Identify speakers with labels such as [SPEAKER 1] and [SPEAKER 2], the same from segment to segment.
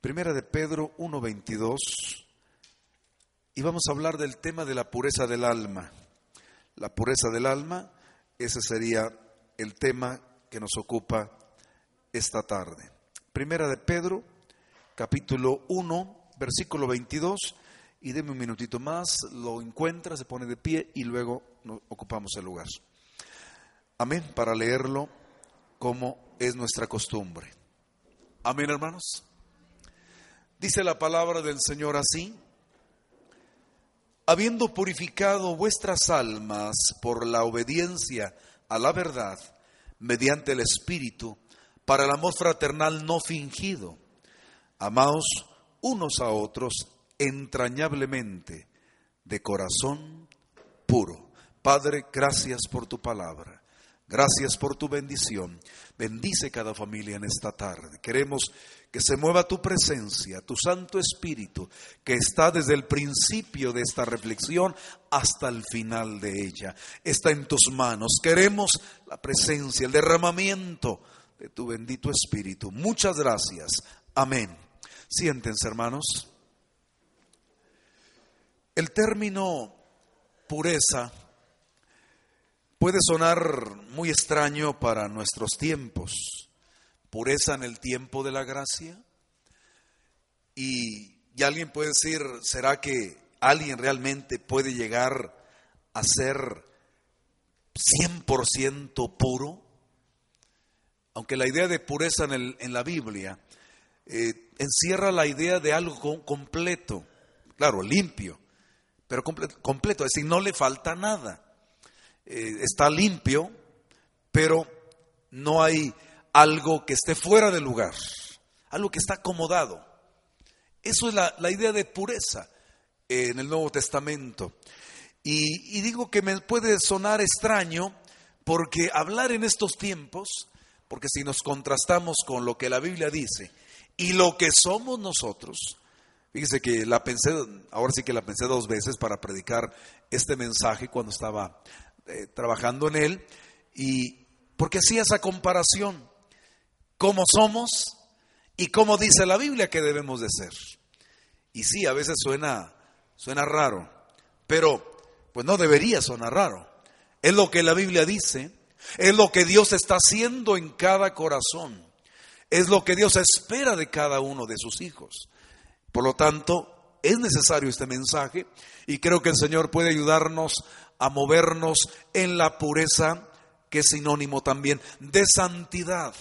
[SPEAKER 1] Primera de Pedro 1.22 y vamos a hablar del tema de la pureza del alma. La pureza del alma, ese sería el tema que nos ocupa esta tarde. Primera de Pedro, capítulo 1, versículo 22, y deme un minutito más, lo encuentra, se pone de pie y luego ocupamos el lugar. Amén, para leerlo como es nuestra costumbre. Amén, hermanos. Dice la palabra del Señor así, habiendo purificado vuestras almas por la obediencia a la verdad, mediante el Espíritu, para el amor fraternal no fingido. Amaos unos a otros entrañablemente, de corazón puro. Padre, gracias por tu palabra. Gracias por tu bendición. Bendice cada familia en esta tarde. Queremos que se mueva tu presencia, tu Santo Espíritu, que está desde el principio de esta reflexión hasta el final de ella. Está en tus manos. Queremos la presencia, el derramamiento de tu bendito Espíritu. Muchas gracias. Amén. Siéntense, hermanos. El término pureza puede sonar muy extraño para nuestros tiempos. Pureza en el tiempo de la gracia. Y, alguien puede decir, ¿será que alguien realmente puede llegar a ser 100% puro? Aunque la idea de pureza en, el, en la Biblia eh, encierra la idea de algo completo, claro, limpio, pero completo, es decir, no le falta nada. Eh, está limpio, pero no hay algo que esté fuera del lugar, algo que está acomodado. Eso es la, idea de pureza en el Nuevo Testamento. Y, y digo que me puede sonar extraño porque hablar en estos tiempos, porque si nos contrastamos con lo que la Biblia dice y lo que somos nosotros, Fíjese que la pensé, ahora sí que la pensé dos veces para predicar este mensaje cuando estaba eh, trabajando en él, y porque hacía esa comparación, cómo somos y cómo dice la Biblia que debemos de ser. Y sí, a veces suena, suena raro, pero pues no debería sonar raro. Es lo que la Biblia dice, es lo que Dios está haciendo en cada corazón, es lo que Dios espera de cada uno de sus hijos. Por lo tanto, es necesario este mensaje y creo que el Señor puede ayudarnos a movernos en la pureza, que es sinónimo también de santidad.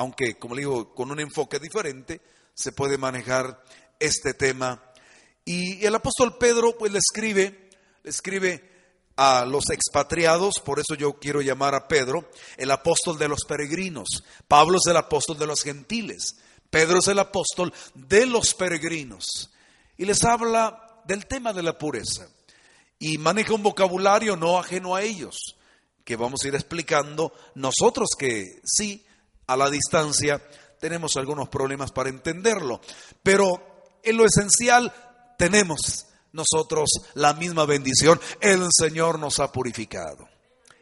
[SPEAKER 1] Aunque, como le digo, con un enfoque diferente se puede manejar este tema. Y el apóstol Pedro pues le escribe, le escribe a los expatriados, por eso yo quiero llamar a Pedro el apóstol de los peregrinos. Pablo es el apóstol de los gentiles. Pedro es el apóstol de los peregrinos y les habla del tema de la pureza y maneja un vocabulario no ajeno a ellos, que vamos a ir explicando nosotros que sí, a la distancia, tenemos algunos problemas para entenderlo, pero en lo esencial tenemos nosotros la misma bendición, el Señor nos ha purificado.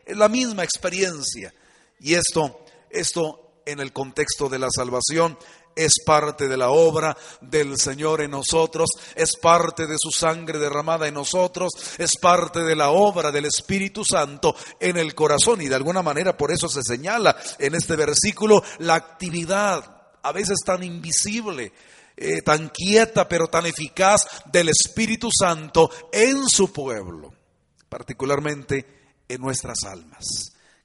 [SPEAKER 1] Es la misma experiencia. Y esto, esto en el contexto de la salvación es parte de la obra del Señor en nosotros, es parte de su sangre derramada en nosotros, es parte de la obra del Espíritu Santo en el corazón y de alguna manera por eso se señala en este versículo la actividad a veces tan invisible, eh, tan quieta pero tan eficaz del Espíritu Santo en su pueblo, particularmente en nuestras almas,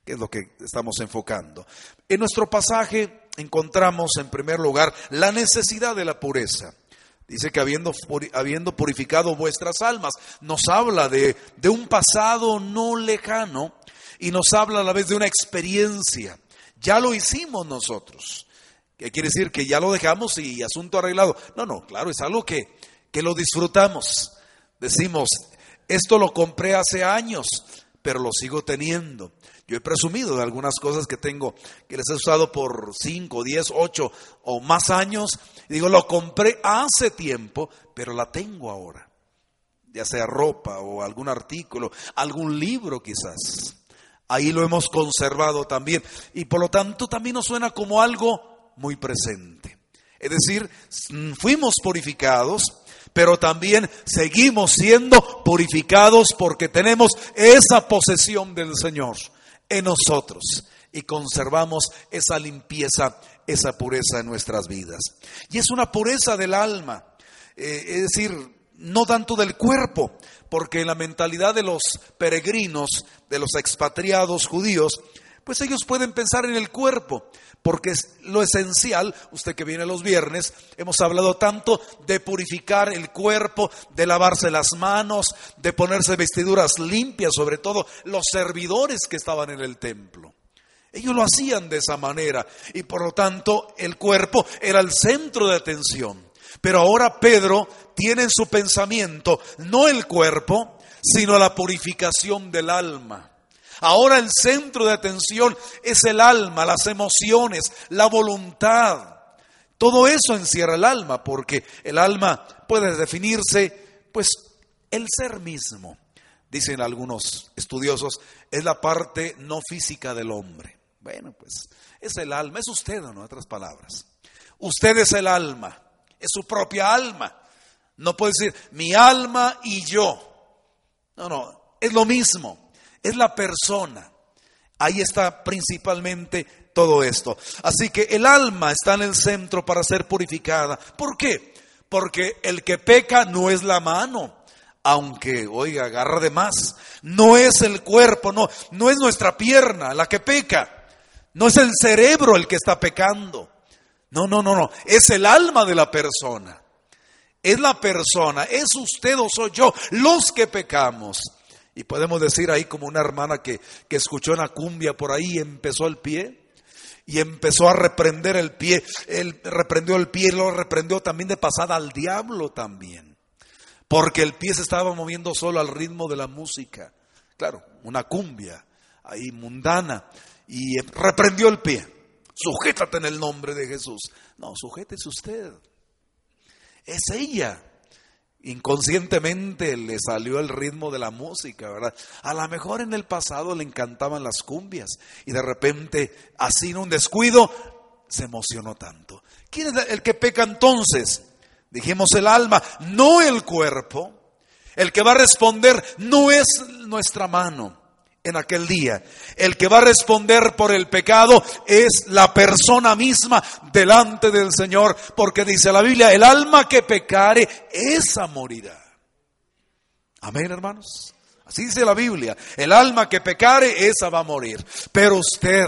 [SPEAKER 1] que es lo que estamos enfocando. En nuestro pasaje encontramos en primer lugar la necesidad de la pureza. Dice que habiendo, habiendo purificado vuestras almas, nos habla de, de un pasado no lejano y nos habla a la vez de una experiencia. Ya lo hicimos nosotros. ¿Qué quiere decir? Que ya lo dejamos y asunto arreglado. No, no, claro, es algo que, que lo disfrutamos. Decimos, esto lo compré hace años, pero lo sigo teniendo. Yo he presumido de algunas cosas que tengo, que les he usado por 5, 10, 8 o más años. Y digo, lo compré hace tiempo, pero la tengo ahora. Ya sea ropa o algún artículo, algún libro quizás. Ahí lo hemos conservado también. Y por lo tanto también nos suena como algo muy presente. Es decir, fuimos purificados, pero también seguimos siendo purificados porque tenemos esa posesión del Señor en nosotros y conservamos esa limpieza, esa pureza en nuestras vidas. Y es una pureza del alma, eh, es decir, no tanto del cuerpo, porque la mentalidad de los peregrinos, de los expatriados judíos, pues ellos pueden pensar en el cuerpo, porque es lo esencial, usted que viene los viernes, hemos hablado tanto de purificar el cuerpo, de lavarse las manos, de ponerse vestiduras limpias, sobre todo los servidores que estaban en el templo. Ellos lo hacían de esa manera y por lo tanto el cuerpo era el centro de atención. Pero ahora Pedro tiene en su pensamiento no el cuerpo, sino la purificación del alma. Ahora el centro de atención es el alma, las emociones, la voluntad. Todo eso encierra el alma, porque el alma puede definirse, pues, el ser mismo. Dicen algunos estudiosos, es la parte no física del hombre. Bueno, pues es el alma, es usted, en otras palabras. Usted es el alma, es su propia alma. No puede decir mi alma y yo. No, no, es lo mismo es la persona. Ahí está principalmente todo esto. Así que el alma está en el centro para ser purificada. ¿Por qué? Porque el que peca no es la mano, aunque, oiga, agarra de más. No es el cuerpo, no, no es nuestra pierna la que peca. No es el cerebro el que está pecando. No, no, no, no. Es el alma de la persona. Es la persona, es usted o soy yo los que pecamos. Y podemos decir ahí como una hermana que, que escuchó una cumbia por ahí y empezó el pie y empezó a reprender el pie. Él reprendió el pie y lo reprendió también de pasada al diablo también. Porque el pie se estaba moviendo solo al ritmo de la música. Claro, una cumbia ahí mundana. Y reprendió el pie. Sujétate en el nombre de Jesús. No, sujétese usted. Es ella inconscientemente le salió el ritmo de la música, ¿verdad? A lo mejor en el pasado le encantaban las cumbias y de repente, así en un descuido, se emocionó tanto. ¿Quién es el que peca entonces? Dijimos el alma, no el cuerpo. El que va a responder no es nuestra mano en aquel día. El que va a responder por el pecado es la persona misma delante del Señor, porque dice la Biblia, el alma que pecare, esa morirá. Amén, hermanos. Así dice la Biblia, el alma que pecare, esa va a morir. Pero usted,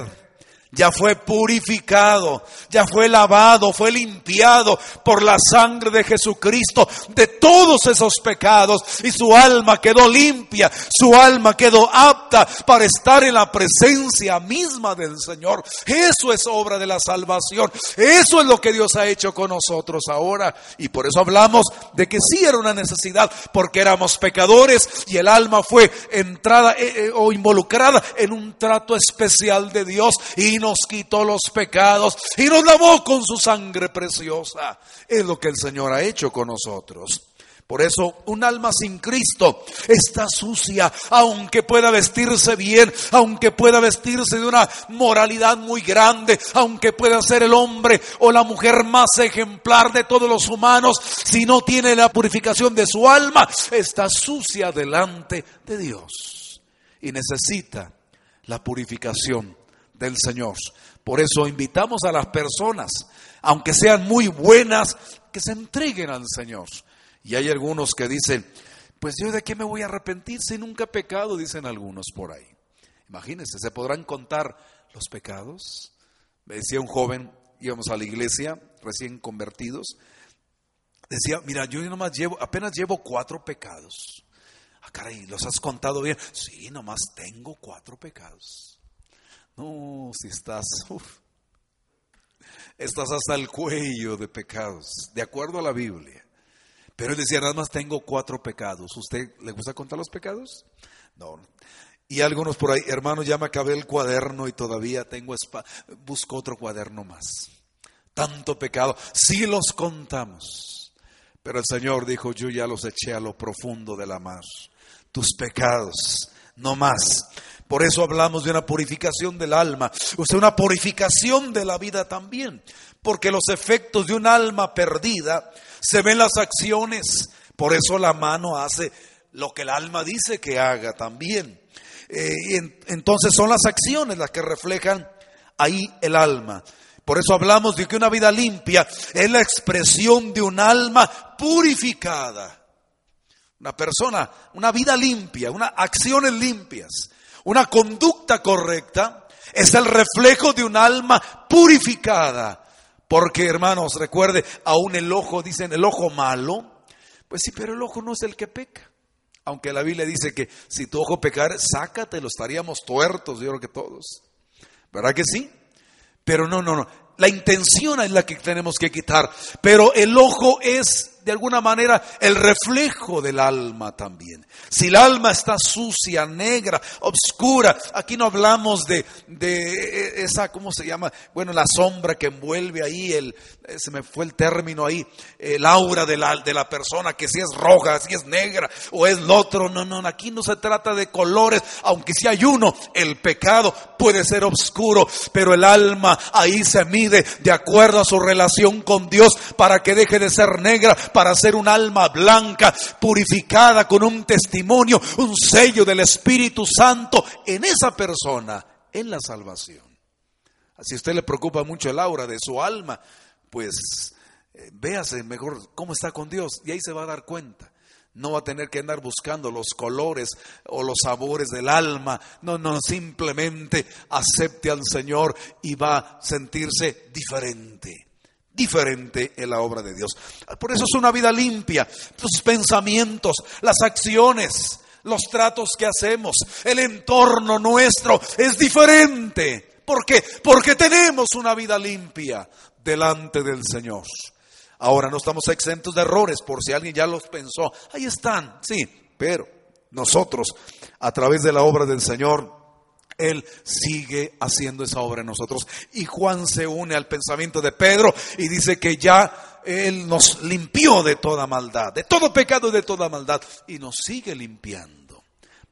[SPEAKER 1] ya fue purificado, ya fue lavado, fue limpiado por la sangre de Jesucristo de todos esos pecados y su alma quedó limpia, su alma quedó apta para estar en la presencia misma del Señor. Eso es obra de la salvación, eso es lo que Dios ha hecho con nosotros ahora y por eso hablamos de que sí era una necesidad porque éramos pecadores y el alma fue entrada eh, eh, o involucrada en un trato especial de Dios y nos quitó los pecados y nos lavó con su sangre preciosa. Es lo que el Señor ha hecho con nosotros. Por eso un alma sin Cristo está sucia, aunque pueda vestirse bien, aunque pueda vestirse de una moralidad muy grande, aunque pueda ser el hombre o la mujer más ejemplar de todos los humanos, si no tiene la purificación de su alma, está sucia delante de Dios y necesita la purificación del Señor. Por eso invitamos a las personas, aunque sean muy buenas, que se entreguen al Señor. Y hay algunos que dicen, pues yo de qué me voy a arrepentir si nunca he pecado, dicen algunos por ahí. Imagínense, ¿se podrán contar los pecados? Me decía un joven, íbamos a la iglesia, recién convertidos, decía, mira, yo nomás llevo, apenas llevo cuatro pecados. Ah, caray, ¿los has contado bien? Sí, nomás tengo cuatro pecados. No, si estás, estás hasta el cuello de pecados, de acuerdo a la Biblia. Pero él decía, nada más tengo cuatro pecados. ¿Usted le gusta contar los pecados? No. Y algunos por ahí, hermano, ya me acabé el cuaderno y todavía tengo, busco otro cuaderno más. Tanto pecado, sí los contamos. Pero el Señor dijo, yo ya los eché a lo profundo de la mar. Tus pecados no más. Por eso hablamos de una purificación del alma, o sea, una purificación de la vida también, porque los efectos de un alma perdida se ven las acciones, por eso la mano hace lo que el alma dice que haga también. Eh, y entonces son las acciones las que reflejan ahí el alma. Por eso hablamos de que una vida limpia es la expresión de un alma purificada. Una persona, una vida limpia, unas acciones limpias, una conducta correcta es el reflejo de un alma purificada. Porque hermanos, recuerde, aún el ojo, dicen el ojo malo, pues sí, pero el ojo no es el que peca. Aunque la Biblia dice que si tu ojo pecar, sácatelo, estaríamos tuertos, yo creo que todos. ¿Verdad que sí? Pero no, no, no. La intención es la que tenemos que quitar. Pero el ojo es de alguna manera el reflejo del alma también. Si el alma está sucia, negra, oscura, aquí no hablamos de, de esa, ¿cómo se llama? Bueno, la sombra que envuelve ahí, el, se me fue el término ahí, el aura de la, de la persona, que si es roja, si es negra o es lo otro. No, no, aquí no se trata de colores, aunque si hay uno, el pecado puede ser oscuro, pero el alma ahí se mide de acuerdo a su relación con Dios para que deje de ser negra, para ser un alma blanca, purificada con un testimonio, un sello del Espíritu Santo en esa persona, en la salvación. Si usted le preocupa mucho el aura de su alma, pues eh, véase mejor cómo está con Dios y ahí se va a dar cuenta. No va a tener que andar buscando los colores o los sabores del alma. No, no, simplemente acepte al Señor y va a sentirse diferente diferente en la obra de Dios. Por eso es una vida limpia. Sus pensamientos, las acciones, los tratos que hacemos, el entorno nuestro es diferente. ¿Por qué? Porque tenemos una vida limpia delante del Señor. Ahora no estamos exentos de errores, por si alguien ya los pensó. Ahí están, sí, pero nosotros, a través de la obra del Señor, él sigue haciendo esa obra en nosotros. Y Juan se une al pensamiento de Pedro y dice que ya Él nos limpió de toda maldad, de todo pecado y de toda maldad. Y nos sigue limpiando.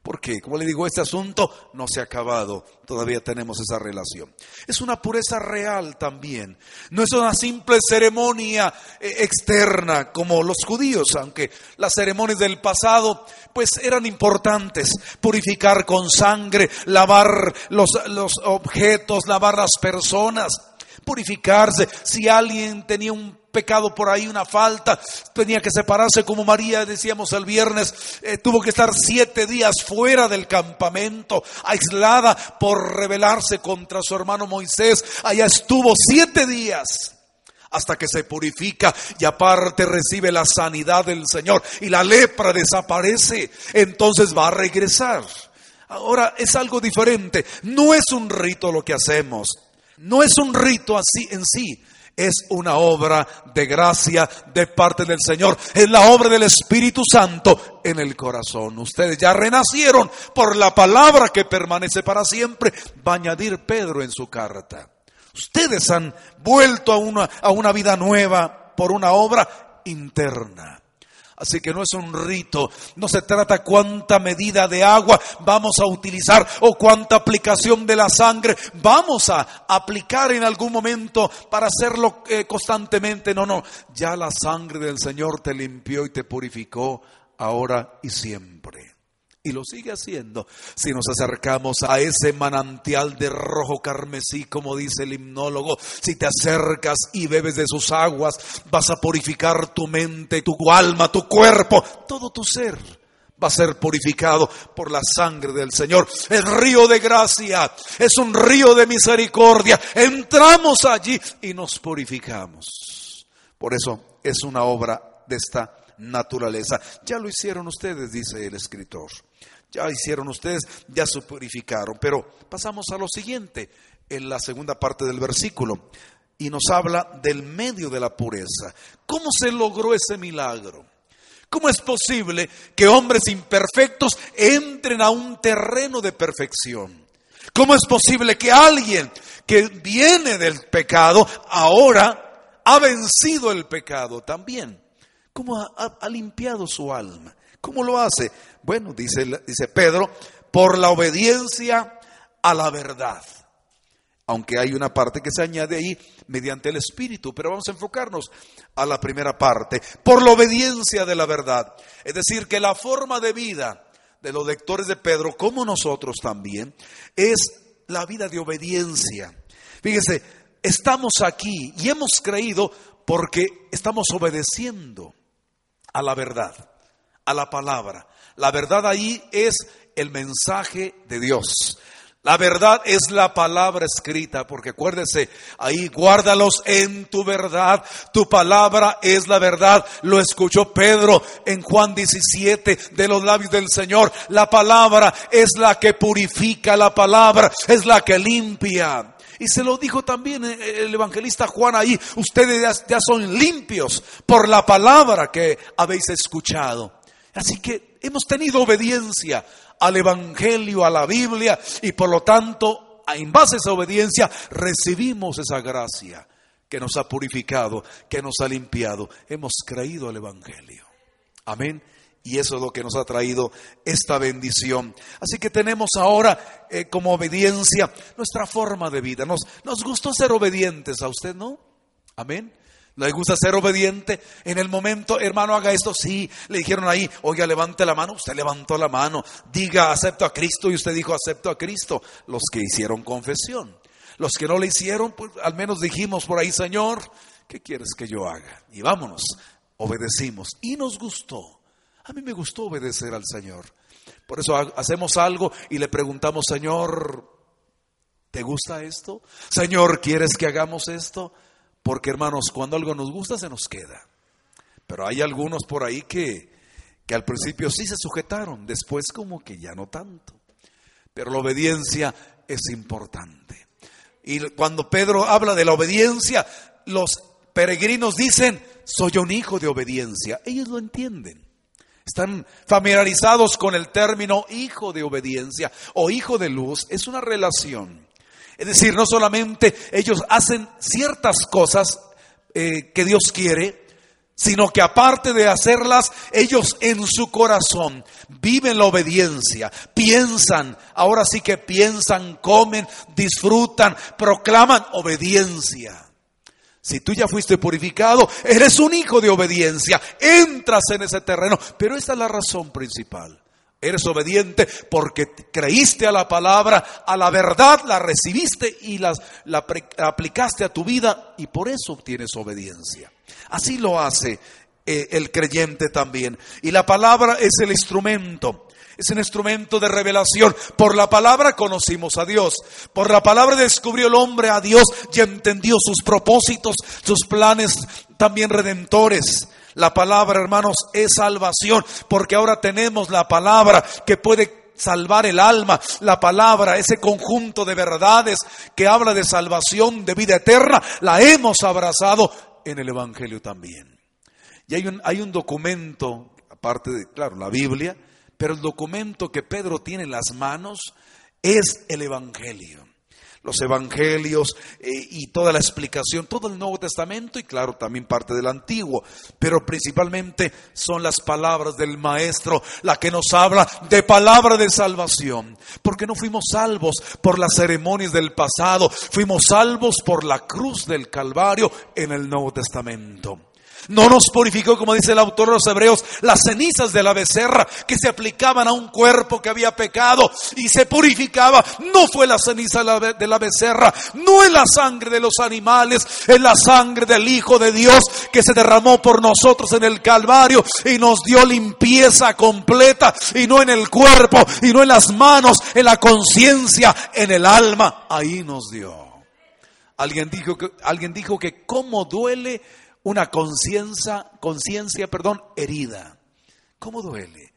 [SPEAKER 1] Porque, como le digo, este asunto no se ha acabado, todavía tenemos esa relación. Es una pureza real también, no es una simple ceremonia eh, externa como los judíos, aunque las ceremonias del pasado pues eran importantes, purificar con sangre, lavar los, los objetos, lavar las personas, purificarse. Si alguien tenía un pecado por ahí, una falta, tenía que separarse como María, decíamos el viernes, eh, tuvo que estar siete días fuera del campamento, aislada por rebelarse contra su hermano Moisés. Allá estuvo siete días hasta que se purifica y aparte recibe la sanidad del Señor y la lepra desaparece, entonces va a regresar. Ahora es algo diferente, no es un rito lo que hacemos, no es un rito así en sí, es una obra de gracia de parte del Señor. Es la obra del Espíritu Santo en el corazón. Ustedes ya renacieron por la palabra que permanece para siempre. Va a añadir Pedro en su carta. Ustedes han vuelto a una, a una vida nueva por una obra interna. Así que no es un rito, no se trata cuánta medida de agua vamos a utilizar o cuánta aplicación de la sangre vamos a aplicar en algún momento para hacerlo eh, constantemente. No, no, ya la sangre del Señor te limpió y te purificó ahora y siempre y lo sigue haciendo si nos acercamos a ese manantial de rojo carmesí, como dice el himnólogo. Si te acercas y bebes de sus aguas, vas a purificar tu mente, tu alma, tu cuerpo, todo tu ser va a ser purificado por la sangre del Señor. El río de gracia es un río de misericordia. Entramos allí y nos purificamos. Por eso es una obra de esta naturaleza. Ya lo hicieron ustedes, dice el escritor. Ya hicieron ustedes, ya se purificaron. Pero pasamos a lo siguiente, en la segunda parte del versículo, y nos habla del medio de la pureza. ¿Cómo se logró ese milagro? ¿Cómo es posible que hombres imperfectos entren a un terreno de perfección? ¿Cómo es posible que alguien que viene del pecado ahora ha vencido el pecado también? ¿Cómo ha, limpiado su alma? ¿Cómo lo hace? Bueno, dice, dice Pedro, por la obediencia a la verdad. Aunque hay una parte que se añade ahí mediante el Espíritu, pero vamos a enfocarnos a la primera parte, por la obediencia de la verdad. Es decir, que la forma de vida de los lectores de Pedro, como nosotros también, es la vida de obediencia. Fíjense, estamos aquí y hemos creído porque estamos obedeciendo a la verdad, a la palabra. La verdad ahí es el mensaje de Dios. La verdad es la palabra escrita, porque acuérdese, ahí guárdalos en tu verdad. Tu palabra es la verdad. Lo escuchó Pedro en Juan 17 de los labios del Señor. La palabra es la que purifica, la palabra es la que limpia. Y se lo dijo también el evangelista Juan ahí, ustedes ya son limpios por la palabra que habéis escuchado. Así que hemos tenido obediencia al Evangelio, a la Biblia, y por lo tanto, en base a esa obediencia, recibimos esa gracia que nos ha purificado, que nos ha limpiado. Hemos creído al Evangelio. Amén. Y eso es lo que nos ha traído esta bendición. Así que tenemos ahora eh, como obediencia nuestra forma de vida. Nos, nos gustó ser obedientes a usted, ¿no? Amén. ¿Le gusta ser obediente? En el momento, hermano, haga esto. Sí, le dijeron ahí, oiga, levante la mano. Usted levantó la mano. Diga, acepto a Cristo. Y usted dijo, acepto a Cristo. Los que hicieron confesión. Los que no le hicieron, pues al menos dijimos por ahí, Señor, ¿qué quieres que yo haga? Y vámonos, obedecimos. Y nos gustó. A mí me gustó obedecer al Señor. Por eso hacemos algo y le preguntamos, Señor, ¿te gusta esto? Señor, ¿quieres que hagamos esto? Porque hermanos, cuando algo nos gusta se nos queda. Pero hay algunos por ahí que, que al principio sí se sujetaron, después como que ya no tanto. Pero la obediencia es importante. Y cuando Pedro habla de la obediencia, los peregrinos dicen, soy un hijo de obediencia. Ellos lo entienden. Están familiarizados con el término hijo de obediencia o hijo de luz. Es una relación es decir, no solamente ellos hacen ciertas cosas eh, que Dios quiere, sino que aparte de hacerlas, ellos en su corazón viven la obediencia, piensan, ahora sí que piensan, comen, disfrutan, proclaman obediencia. Si tú ya fuiste purificado, eres un hijo de obediencia, entras en ese terreno, pero esta es la razón principal. Eres obediente porque creíste a la palabra, a la verdad, la recibiste y la, la aplicaste a tu vida y por eso obtienes obediencia. Así lo hace eh, el creyente también. Y la palabra es el instrumento. Es un instrumento de revelación. Por la palabra conocimos a Dios. Por la palabra descubrió el hombre a Dios y entendió sus propósitos, sus planes también redentores. La palabra, hermanos, es salvación, porque ahora tenemos la palabra que puede salvar el alma, la palabra, ese conjunto de verdades que habla de salvación, de vida eterna, la hemos abrazado en el Evangelio también. Y hay un, hay un documento, aparte de, claro, la Biblia, pero el documento que Pedro tiene en las manos es el Evangelio. Los evangelios eh, y toda la explicación, todo el Nuevo Testamento y claro, también parte del Antiguo, pero principalmente son las palabras del Maestro la que nos habla de palabra de salvación, porque no fuimos salvos por las ceremonias del pasado, fuimos salvos por la cruz del Calvario en el Nuevo Testamento. No nos purificó, como dice el autor de los Hebreos, las cenizas de la becerra que se aplicaban a un cuerpo que había pecado y se purificaba. No fue la ceniza de la becerra, no es la sangre de los animales, es la sangre del Hijo de Dios que se derramó por nosotros en el Calvario y nos dio limpieza completa y no en el cuerpo y no en las manos, en la conciencia, en el alma. Ahí nos dio. Alguien dijo que, alguien dijo que cómo duele una conciencia, conciencia, perdón, herida. ¿Cómo duele?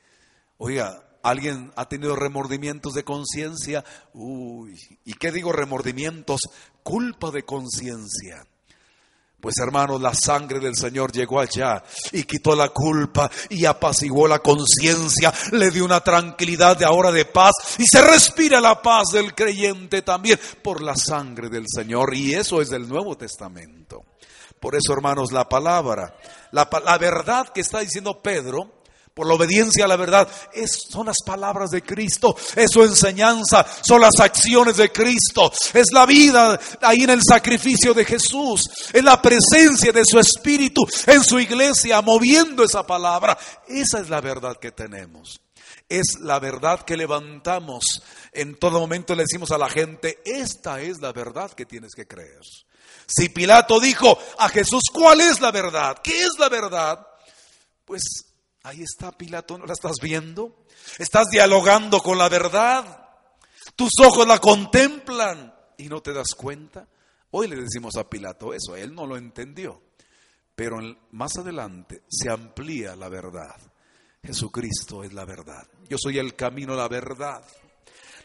[SPEAKER 1] Oiga, ¿alguien ha tenido remordimientos de conciencia? Uy, ¿y qué digo remordimientos? Culpa de conciencia. Pues hermanos, la sangre del Señor llegó allá y quitó la culpa y apaciguó la conciencia, le dio una tranquilidad de ahora de paz y se respira la paz del creyente también por la sangre del Señor y eso es del Nuevo Testamento. Por eso, hermanos, la palabra, la, verdad que está diciendo Pedro, por la obediencia a la verdad, es, son las palabras de Cristo, es su enseñanza, son las acciones de Cristo, es la vida ahí en el sacrificio de Jesús, es la presencia de su Espíritu en su iglesia, moviendo esa palabra. Esa es la verdad que tenemos. Es la verdad que levantamos. En todo momento le decimos a la gente, esta es la verdad que tienes que creer. Si Pilato dijo a Jesús, ¿cuál es la verdad? ¿Qué es la verdad? Pues ahí está Pilato, ¿no la estás viendo? Estás dialogando con la verdad. Tus ojos la contemplan y no te das cuenta. Hoy le decimos a Pilato eso, él no lo entendió. Pero más adelante se amplía la verdad. Jesucristo es la verdad. Yo soy el camino, la verdad.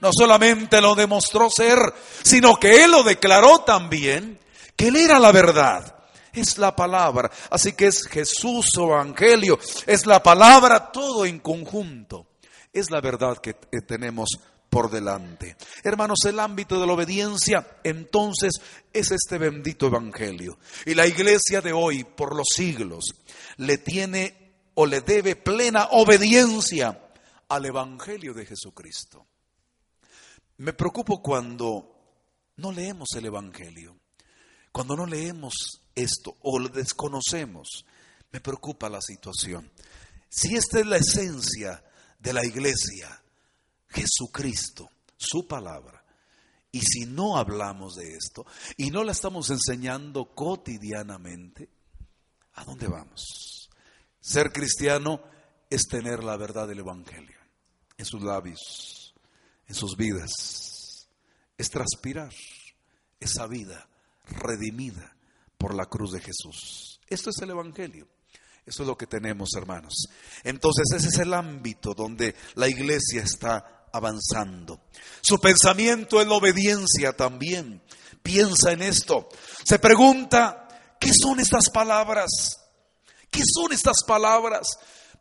[SPEAKER 1] No solamente lo demostró ser, sino que Él lo declaró también, que Él era la verdad. Es la palabra. Así que es Jesús su evangelio. Es la palabra todo en conjunto. Es la verdad que tenemos por delante. Hermanos, el ámbito de la obediencia entonces es este bendito evangelio. Y la iglesia de hoy, por los siglos, le tiene o le debe plena obediencia al Evangelio de Jesucristo. Me preocupo cuando no leemos el Evangelio, cuando no leemos esto o lo desconocemos. Me preocupa la situación. Si esta es la esencia de la iglesia, Jesucristo, su palabra, y si no hablamos de esto y no la estamos enseñando cotidianamente, ¿a dónde vamos? Ser cristiano es tener la verdad del Evangelio en sus labios, en sus vidas. Es transpirar esa vida redimida por la cruz de Jesús. Esto es el Evangelio. Eso es lo que tenemos, hermanos. Entonces ese es el ámbito donde la iglesia está avanzando. Su pensamiento es la obediencia también. Piensa en esto. Se pregunta, ¿qué son estas palabras? ¿Qué son estas palabras?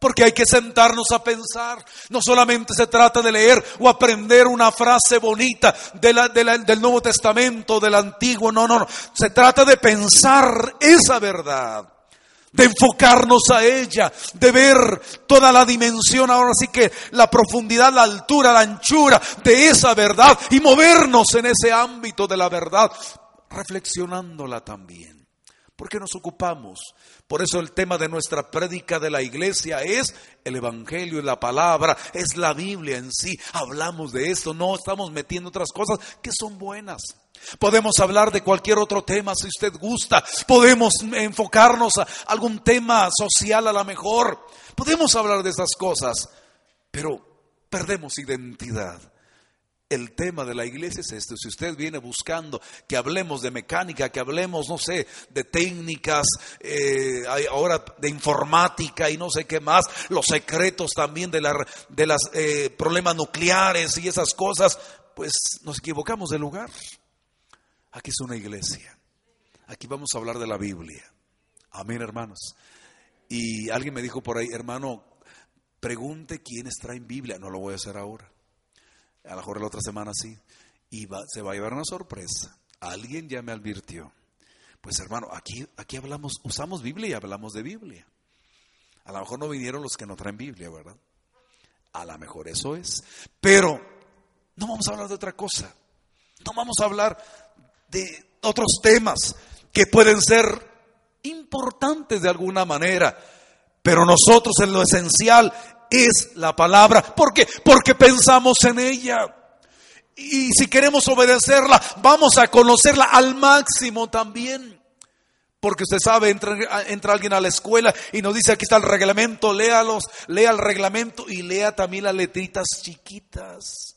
[SPEAKER 1] Porque hay que sentarnos a pensar. No solamente se trata de leer o aprender una frase bonita del Nuevo Testamento, del Antiguo. No, no, no. Se trata de pensar esa verdad de enfocarnos a ella, de ver toda la dimensión, ahora sí que la profundidad, la altura, la anchura de esa verdad y movernos en ese ámbito de la verdad, reflexionándola también. ¿Por qué nos ocupamos? Por eso el tema de nuestra prédica de la iglesia es el Evangelio y la palabra, es la Biblia en sí. Hablamos de esto, no estamos metiendo otras cosas que son buenas. Podemos hablar de cualquier otro tema si usted gusta. Podemos enfocarnos a algún tema social a lo mejor. Podemos hablar de esas cosas, pero perdemos identidad. El tema de la iglesia es este. Si usted viene buscando que hablemos de mecánica, que hablemos, no sé, de técnicas, eh, ahora de informática y no sé qué más, los secretos también de, la, de los eh, problemas nucleares y esas cosas, pues nos equivocamos de lugar. Aquí es una iglesia. Aquí vamos a hablar de la Biblia. Amén, hermanos. Y alguien me dijo por ahí, hermano, pregunte quiénes traen Biblia. No lo voy a hacer ahora. A lo mejor la otra semana sí. Y se va a llevar una sorpresa. Alguien ya me advirtió. Pues hermano, aquí, aquí hablamos, usamos Biblia y hablamos de Biblia. A lo mejor no vinieron los que no traen Biblia, ¿verdad? A lo mejor eso es. Pero no vamos a hablar de otra cosa. No vamos a hablar de otros temas que pueden ser importantes de alguna manera. Pero nosotros en lo esencial es la palabra. ¿Por qué? Porque pensamos en ella. Y si queremos obedecerla, vamos a conocerla al máximo también. Porque usted sabe, entra, entra, alguien a la escuela y nos dice, aquí está el reglamento, léalos, lea el reglamento y lea también las letritas chiquitas.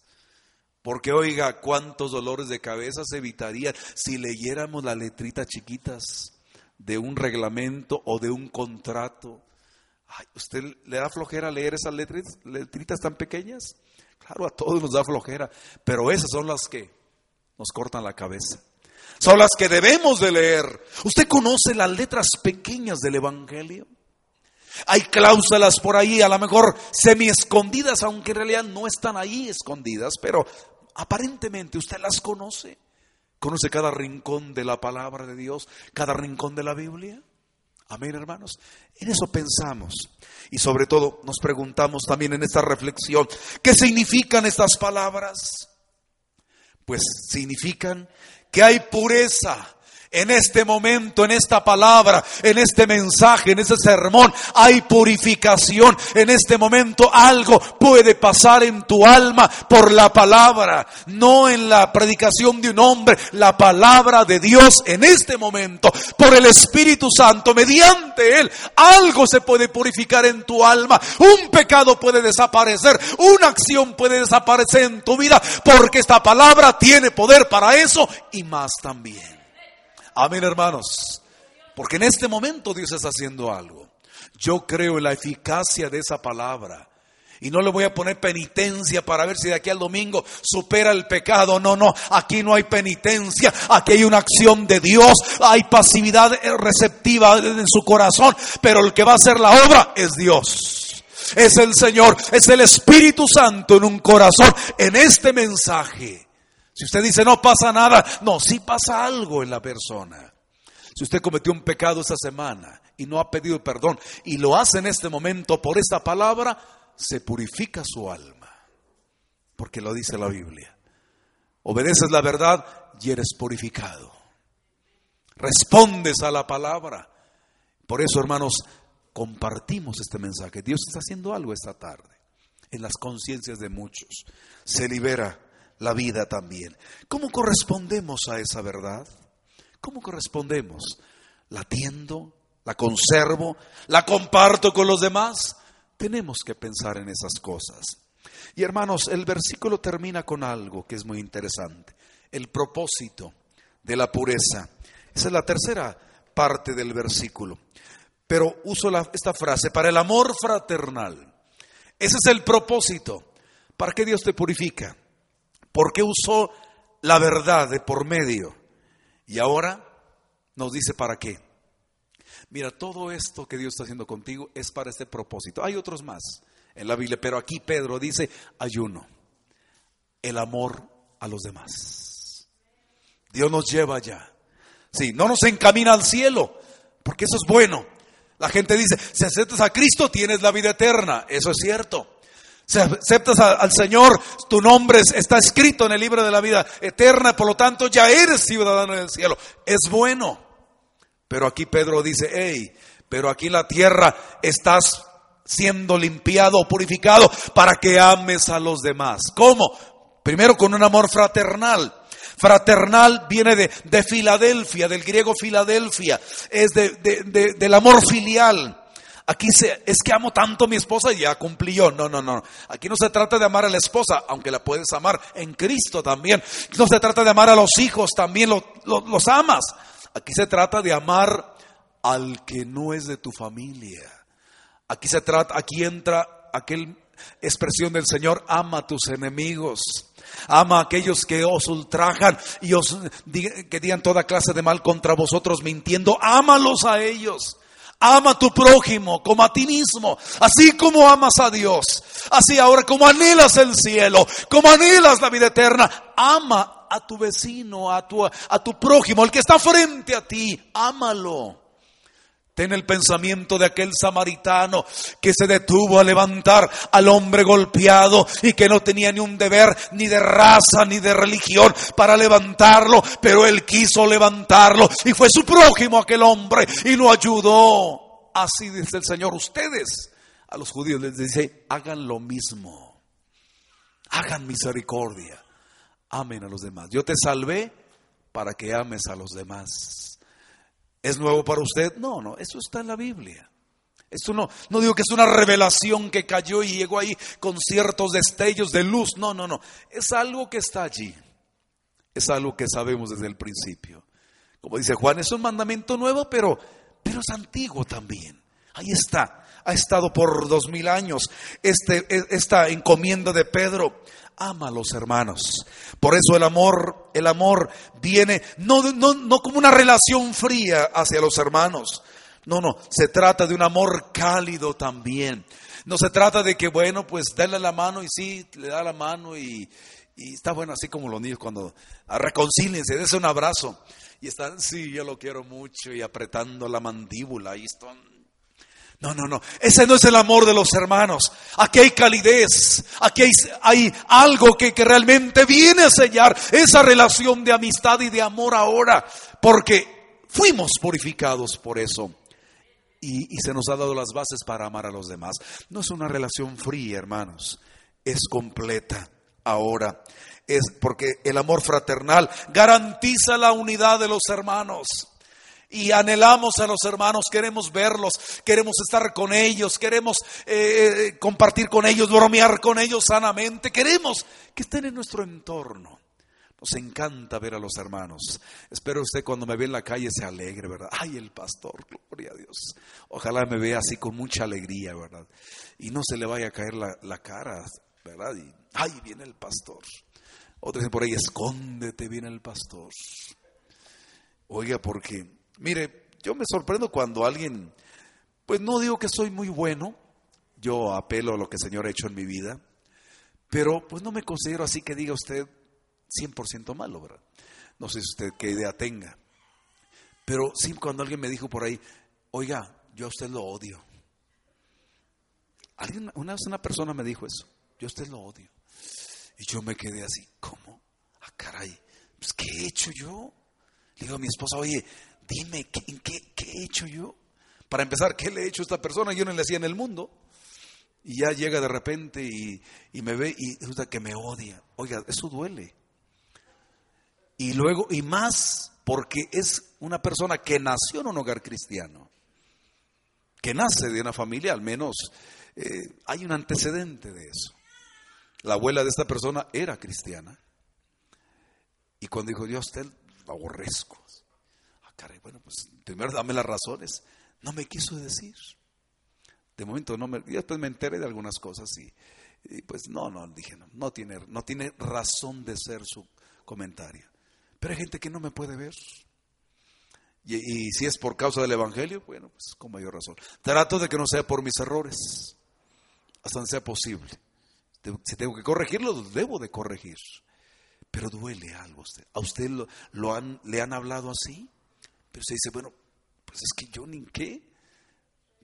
[SPEAKER 1] Porque oiga, cuántos dolores de cabeza se evitarían si leyéramos las letritas chiquitas de un reglamento o de un contrato. ¿Usted le da flojera leer esas letritas, tan pequeñas? Claro, a todos nos da flojera, pero esas son las que nos cortan la cabeza. Son las que debemos de leer. ¿Usted conoce las letras pequeñas del Evangelio? Hay cláusulas por ahí, a lo mejor semi escondidas, aunque en realidad no están ahí escondidas, pero aparentemente usted las conoce. ¿Conoce cada rincón de la palabra de Dios, cada rincón de la Biblia? Amén, hermanos. En eso pensamos. Y sobre todo nos preguntamos también en esta reflexión, ¿qué significan estas palabras? Pues significan que hay pureza en este momento, en esta palabra, en este mensaje, en este sermón, hay purificación. En este momento algo puede pasar en tu alma por la palabra, no en la predicación de un hombre, la palabra de Dios en este momento, por el Espíritu Santo, mediante Él, algo se puede purificar en tu alma, un pecado puede desaparecer, una acción puede desaparecer en tu vida, porque esta palabra tiene poder para eso y más también. Amén, hermanos. Porque en este momento Dios está haciendo algo. Yo creo en la eficacia de esa palabra. Y no le voy a poner penitencia para ver si de aquí al domingo supera el pecado. No, no, aquí no hay penitencia. Aquí hay una acción de Dios. Hay pasividad receptiva en su corazón. Pero el que va a hacer la obra es Dios. Es el Señor. Es el Espíritu Santo en un corazón. En este mensaje. Si usted dice no pasa nada, no, sí pasa algo en la persona. Si usted cometió un pecado esta semana y no ha pedido perdón y lo hace en este momento por esta palabra, se purifica su alma. Porque lo dice la Biblia. Obedeces la verdad y eres purificado. Respondes a la palabra. Por eso, hermanos, compartimos este mensaje. Dios está haciendo algo esta tarde en las conciencias de muchos. Se libera la vida también. ¿Cómo correspondemos a esa verdad? ¿Cómo correspondemos? ¿La atiendo? ¿La conservo? ¿La comparto con los demás? Tenemos que pensar en esas cosas. Y hermanos, el versículo termina con algo que es muy interesante. El propósito de la pureza. Esa es la tercera parte del versículo. Pero uso esta frase, para el amor fraternal. Ese es el propósito. ¿Para qué Dios te purifica? ¿Por qué usó la verdad de por medio? Y ahora nos dice para qué. Mira, todo esto que Dios está haciendo contigo es para este propósito. Hay otros más en la Biblia, pero aquí Pedro dice ayuno, el amor a los demás. Dios nos lleva allá. Sí, no nos encamina al cielo, porque eso es bueno. La gente dice, si aceptas a Cristo tienes la vida eterna. Eso es cierto. Si aceptas al Señor, tu nombre está escrito en el libro de la vida eterna, por lo tanto ya eres ciudadano del cielo. Es bueno. Pero aquí Pedro dice, hey, pero aquí la tierra estás siendo limpiado purificado para que ames a los demás. ¿Cómo? Primero con un amor fraternal. Fraternal viene de, de Filadelfia, del griego Filadelfia, es de, del amor filial. Aquí se, es que amo tanto a mi esposa y ya cumplí yo. No, no, no. Aquí no se trata de amar a la esposa, aunque la puedes amar en Cristo también. No se trata de amar a los hijos, también los amas. Aquí se trata de amar al que no es de tu familia. Aquí se trata, aquí entra aquel expresión del Señor, ama a tus enemigos. Ama a aquellos que os ultrajan y os que digan toda clase de mal contra vosotros mintiendo. Ámalos a ellos. Ama a tu prójimo como a ti mismo, así como amas a Dios. Así ahora como anhelas el cielo, como anhelas la vida eterna, ama a tu vecino, a tu, a tu prójimo, el que está frente a ti, ámalo. Ten el pensamiento de aquel samaritano que se detuvo a levantar al hombre golpeado y que no tenía ni un deber ni de raza ni de religión para levantarlo, pero él quiso levantarlo y fue su prójimo aquel hombre y lo ayudó. Así dice el Señor, ustedes a los judíos les dice, hagan lo mismo, hagan misericordia, amen a los demás. Yo te salvé para que ames a los demás. ¿Es nuevo para usted? No, no, eso está en la Biblia. Esto no, no digo que es una revelación que cayó y llegó ahí con ciertos destellos de luz. No, no, no. Es algo que está allí. Es algo que sabemos desde el principio. Como dice Juan, es un mandamiento nuevo, pero, pero es antiguo también. Ahí está. Ha estado por dos mil años este, esta encomienda de Pedro ama a los hermanos. Por eso el amor, el amor viene no, no, no como una relación fría hacia los hermanos. No, no, se trata de un amor cálido también. No se trata de que, bueno, pues darle la mano y sí, le da la mano y, está bueno así como los niños cuando reconcíliense, dése un abrazo. y están, sí, yo lo quiero mucho y apretando la mandíbula y están no, no, no. Ese no es el amor de los hermanos. Aquí hay calidez. Aquí hay, algo que, que, realmente viene a sellar esa relación de amistad y de amor ahora. Porque fuimos purificados por eso. Y, y se nos ha dado las bases para amar a los demás. No es una relación fría, hermanos. Es completa ahora. Es porque el amor fraternal garantiza la unidad de los hermanos y anhelamos a los hermanos, queremos verlos, queremos estar con ellos, queremos eh, eh, compartir con ellos, bromear con ellos sanamente, queremos que estén en nuestro entorno. Nos encanta ver a los hermanos. Espero usted cuando me ve en la calle se alegre, ¿verdad? Ay, el pastor, gloria a Dios. Ojalá me vea así con mucha alegría, ¿verdad? Y no se le vaya a caer la, la cara, ¿verdad? Y, ay, viene el pastor. Otros dicen por ahí, escóndete, viene el pastor. Oiga, porque Mire, yo me sorprendo cuando alguien, pues no digo que soy muy bueno, yo apelo a lo que el Señor ha hecho en mi vida, pero pues no me considero así que diga usted 100% malo, ¿verdad? No sé si usted qué idea tenga. Pero sí, cuando alguien me dijo por ahí, oiga, yo a usted lo odio. Alguien, una vez una persona me dijo eso, yo a usted lo odio. Y yo me quedé así, ¿cómo? Ah, caray, pues ¿qué he hecho yo? Le digo a mi esposa, oye, dime, ¿qué, qué, he hecho yo? Para empezar, ¿qué le he hecho a esta persona? Yo no le hacía en el mundo. Y ya llega de repente y, me ve y resulta que me odia. Oiga, eso duele. Y luego, y más porque es una persona que nació en un hogar cristiano, que nace de una familia, al menos eh, hay un antecedente de eso. La abuela de esta persona era cristiana. Y cuando dijo, Dios, te aborrezco bueno, pues primero dame las razones. No me quiso decir. De momento no me, y después me enteré de algunas cosas y, pues no, no, dije, no, no tiene, no tiene razón de ser su comentario. Pero hay gente que no me puede ver. Y, si es por causa del Evangelio, bueno, pues con mayor razón. Trato de que no sea por mis errores, hasta donde sea posible. Si tengo que corregirlo, debo de corregir. Pero duele algo a usted. ¿A usted lo, lo han, le han hablado así? Pero se dice, bueno, pues es que yo ni qué.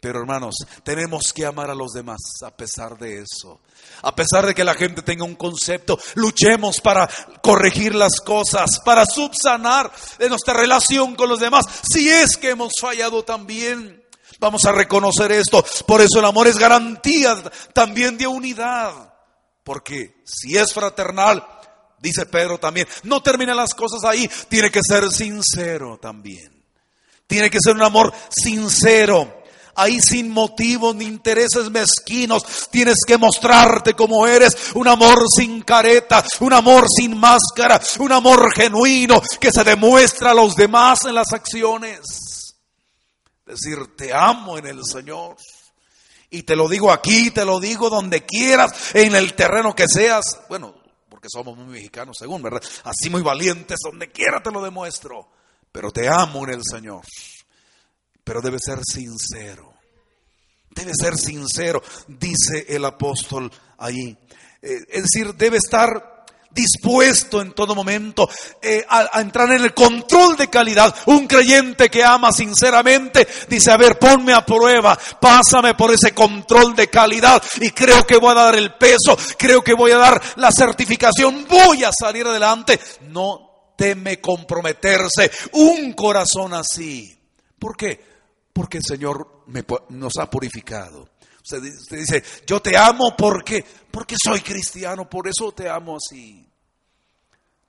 [SPEAKER 1] Pero hermanos, tenemos que amar a los demás a pesar de eso. A pesar de que la gente tenga un concepto, luchemos para corregir las cosas, para subsanar de nuestra relación con los demás. Si es que hemos fallado también, vamos a reconocer esto. Por eso el amor es garantía también de unidad. Porque si es fraternal, dice Pedro también, no termina las cosas ahí, tiene que ser sincero también. Tiene que ser un amor sincero. Ahí sin motivos ni intereses mezquinos. Tienes que mostrarte como eres. Un amor sin careta. Un amor sin máscara. Un amor genuino que se demuestra a los demás en las acciones. Decir, te amo en el Señor. Y te lo digo aquí, te lo digo donde quieras, en el terreno que seas. Bueno, porque somos muy mexicanos según, ¿verdad? Así muy valientes, donde quiera te lo demuestro pero te amo en el Señor. Pero debe ser sincero. Debe ser sincero, dice el apóstol ahí. Eh, es decir, debe estar dispuesto en todo momento eh, a, entrar en el control de calidad. Un creyente que ama sinceramente dice, a ver, ponme a prueba, pásame por ese control de calidad y creo que voy a dar el peso, creo que voy a dar la certificación, voy a salir adelante. No teme comprometerse un corazón así. ¿Por qué? Porque el Señor nos ha purificado. Usted, dice, yo te amo porque, porque soy cristiano, por eso te amo así.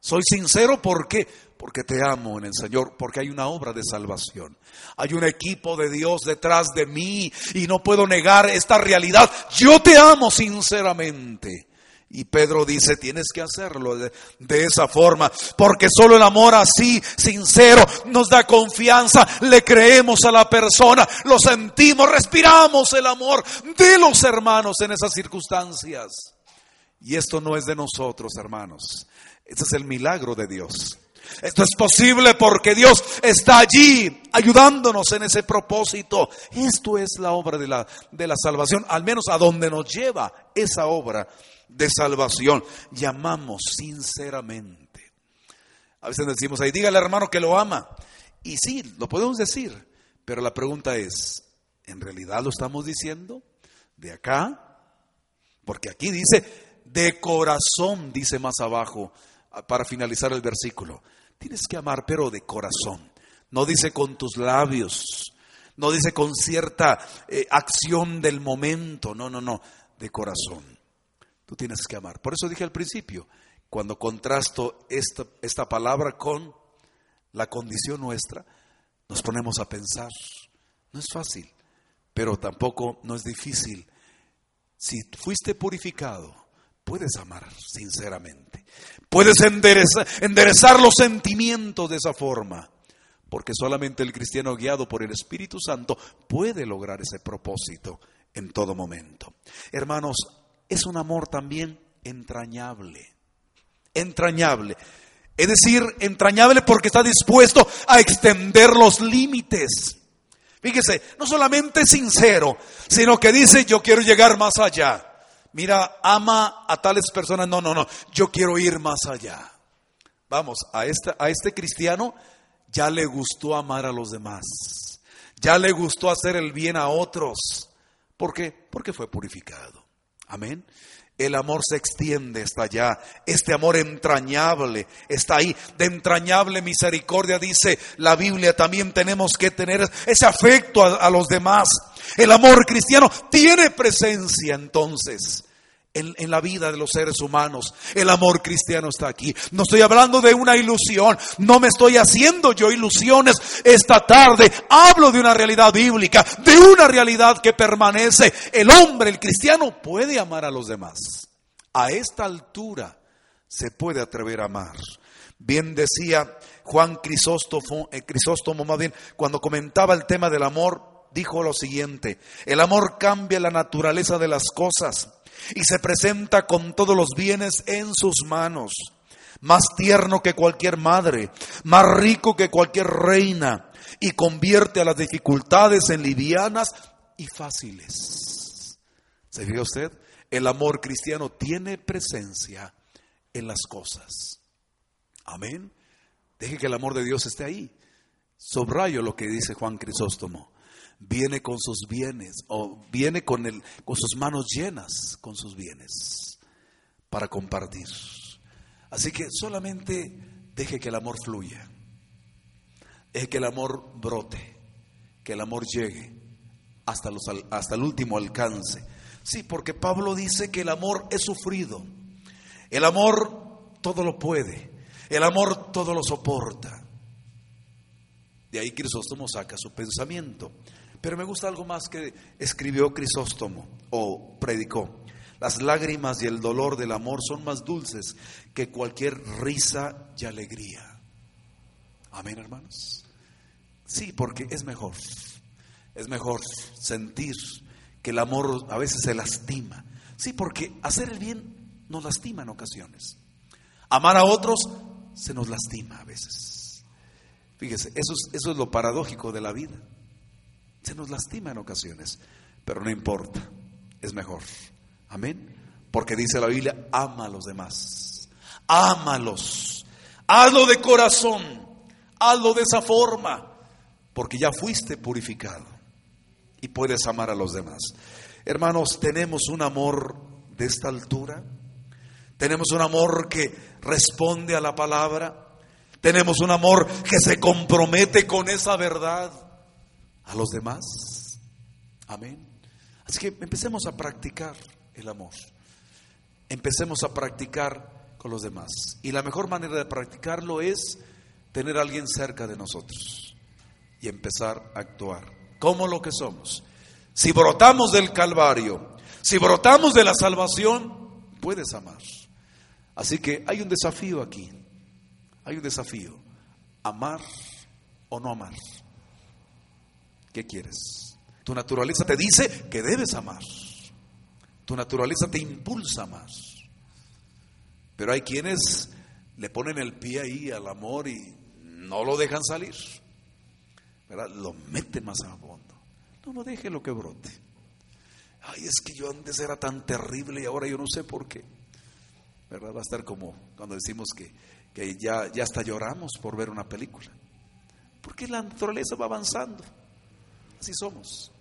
[SPEAKER 1] Soy sincero, ¿por qué? Porque te amo en el Señor, porque hay una obra de salvación. Hay un equipo de Dios detrás de mí y no puedo negar esta realidad. Yo te amo sinceramente. Y Pedro dice, tienes que hacerlo de, esa forma, porque solo el amor así, sincero, nos da confianza, le creemos a la persona, lo sentimos, respiramos el amor de los hermanos en esas circunstancias. Y esto no es de nosotros, hermanos. Este es el milagro de Dios. Esto es posible porque Dios está allí ayudándonos en ese propósito. Esto es la obra de la, de la salvación, al menos a donde nos lleva esa obra de salvación. Llamamos sinceramente. A veces decimos ahí, dígale hermano que lo ama. Y sí, lo podemos decir, pero la pregunta es, ¿en realidad lo estamos diciendo? ¿De acá? Porque aquí dice, de corazón, dice más abajo, para finalizar el versículo. Tienes que amar, pero de corazón. No dice con tus labios, no dice con cierta eh, acción del momento, no, no, no, de corazón. Tú tienes que amar. Por eso dije al principio, cuando contrasto esta, esta palabra con la condición nuestra, nos ponemos a pensar. No es fácil, pero tampoco no es difícil. Si fuiste purificado, puedes amar sinceramente. Puedes enderezar, enderezar los sentimientos de esa forma. Porque solamente el cristiano guiado por el Espíritu Santo puede lograr ese propósito en todo momento. Hermanos, es un amor también entrañable entrañable. Es decir, entrañable porque está dispuesto a extender los límites. Fíjese, no solamente sincero, sino que dice, yo quiero llegar más allá. Mira, ama a tales personas. No, no, no, yo quiero ir más allá. Vamos, a este, a este cristiano ya le gustó amar a los demás. Ya le gustó hacer el bien a otros. ¿Por qué? Porque fue purificado. Amén el amor se extiende hasta allá. Este amor entrañable está ahí. De entrañable misericordia dice la Biblia. También tenemos que tener ese afecto a, los demás. El amor cristiano tiene presencia entonces. En, la vida de los seres humanos. El amor cristiano está aquí. No estoy hablando de una ilusión, no me estoy haciendo yo ilusiones esta tarde. Hablo de una realidad bíblica, de una realidad que permanece. El hombre, el cristiano, puede amar a los demás. A esta altura se puede atrever a amar. Bien decía Juan Crisóstomo, eh, Crisóstomo más bien, cuando comentaba el tema del amor, dijo lo siguiente, el amor cambia la naturaleza de las cosas y se presenta con todos los bienes en sus manos, más tierno que cualquier madre, más rico que cualquier reina, y convierte a las dificultades en livianas y fáciles. ¿Se fija usted? El amor cristiano tiene presencia en las cosas. Amén. Deje que el amor de Dios esté ahí. Subrayo lo que dice Juan Crisóstomo viene con sus bienes o viene con, el, con sus manos llenas con sus bienes para compartir. Así que solamente deje que el amor fluya, deje que el amor brote, que el amor llegue hasta, los, hasta el último alcance. Sí, porque Pablo dice que el amor es sufrido, el amor todo lo puede, el amor todo lo soporta. De ahí Crisóstomo saca su pensamiento. Pero me gusta algo más que escribió Crisóstomo o predicó. Las lágrimas y el dolor del amor son más dulces que cualquier risa y alegría. Amén, hermanos. Sí, porque es mejor. Es mejor sentir que el amor a veces se lastima. Sí, porque hacer el bien nos lastima en ocasiones. Amar a otros se nos lastima a veces. Fíjese, eso es, eso es lo paradójico de la vida. Se nos lastima en ocasiones, pero no importa, es mejor. Amén. Porque dice la Biblia, ama a los demás. Ámalos. Hazlo de corazón. Hazlo de esa forma. Porque ya fuiste purificado. Y puedes amar a los demás. Hermanos, tenemos un amor de esta altura. Tenemos un amor que responde a la palabra. Tenemos un amor que se compromete con esa verdad a los demás. Amén. Así que empecemos a practicar el amor. Empecemos a practicar con los demás. Y la mejor manera de practicarlo es tener a alguien cerca de nosotros y empezar a actuar como lo que somos. Si brotamos del Calvario, si brotamos de la salvación, puedes amar. Así que hay un desafío aquí. Hay un desafío. Amar o no amar. ¿Qué quieres? Tu naturaleza te dice que debes amar. Tu naturaleza te impulsa más. Pero hay quienes le ponen el pie ahí al amor y no lo dejan salir. ¿verdad? Lo meten más a fondo. No, no deje lo que brote. Ay, es que yo antes era tan terrible y ahora yo no sé por qué. ¿Verdad? Va a estar como cuando decimos que, que ya, ya hasta lloramos por ver una película. Porque la naturaleza va avanzando. Así somos.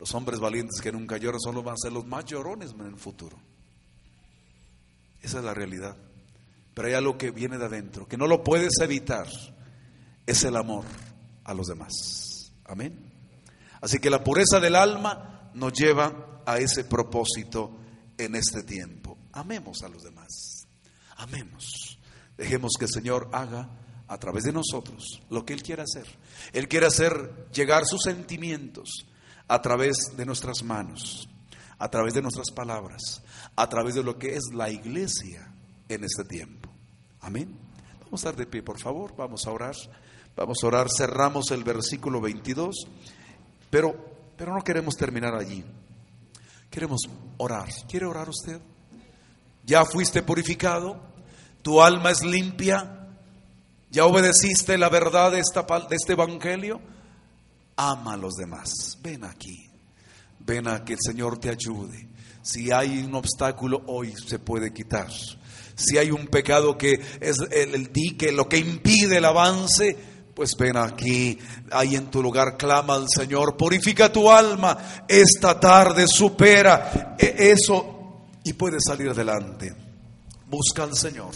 [SPEAKER 1] Los hombres valientes que nunca lloran solo van a ser los más llorones en el futuro. Esa es la realidad. Pero hay algo que viene de adentro, que no lo puedes evitar. Es el amor a los demás. Amén. Así que la pureza del alma nos lleva a ese propósito en este tiempo. Amemos a los demás. Amemos. Dejemos que el Señor haga a través de nosotros lo que Él quiere hacer. Él quiere hacer llegar sus sentimientos a través de nuestras manos, a través de nuestras palabras, a través de lo que es la iglesia en este tiempo. Amén. Vamos a estar de pie, por favor, vamos a orar. Vamos a orar, cerramos el versículo 22, pero, pero no queremos terminar allí. Queremos orar. ¿Quiere orar usted? ¿Ya fuiste purificado? ¿Tu alma es limpia? ¿Ya obedeciste la verdad de, esta, de este evangelio? Ama a los demás. Ven aquí. Ven a que el Señor te ayude. Si hay un obstáculo, hoy se puede quitar. Si hay un pecado que es el, el dique, lo que impide el avance, pues ven aquí, ahí en tu lugar, clama al Señor, purifica tu alma esta tarde, supera eso y puedes salir adelante. Busca al Señor.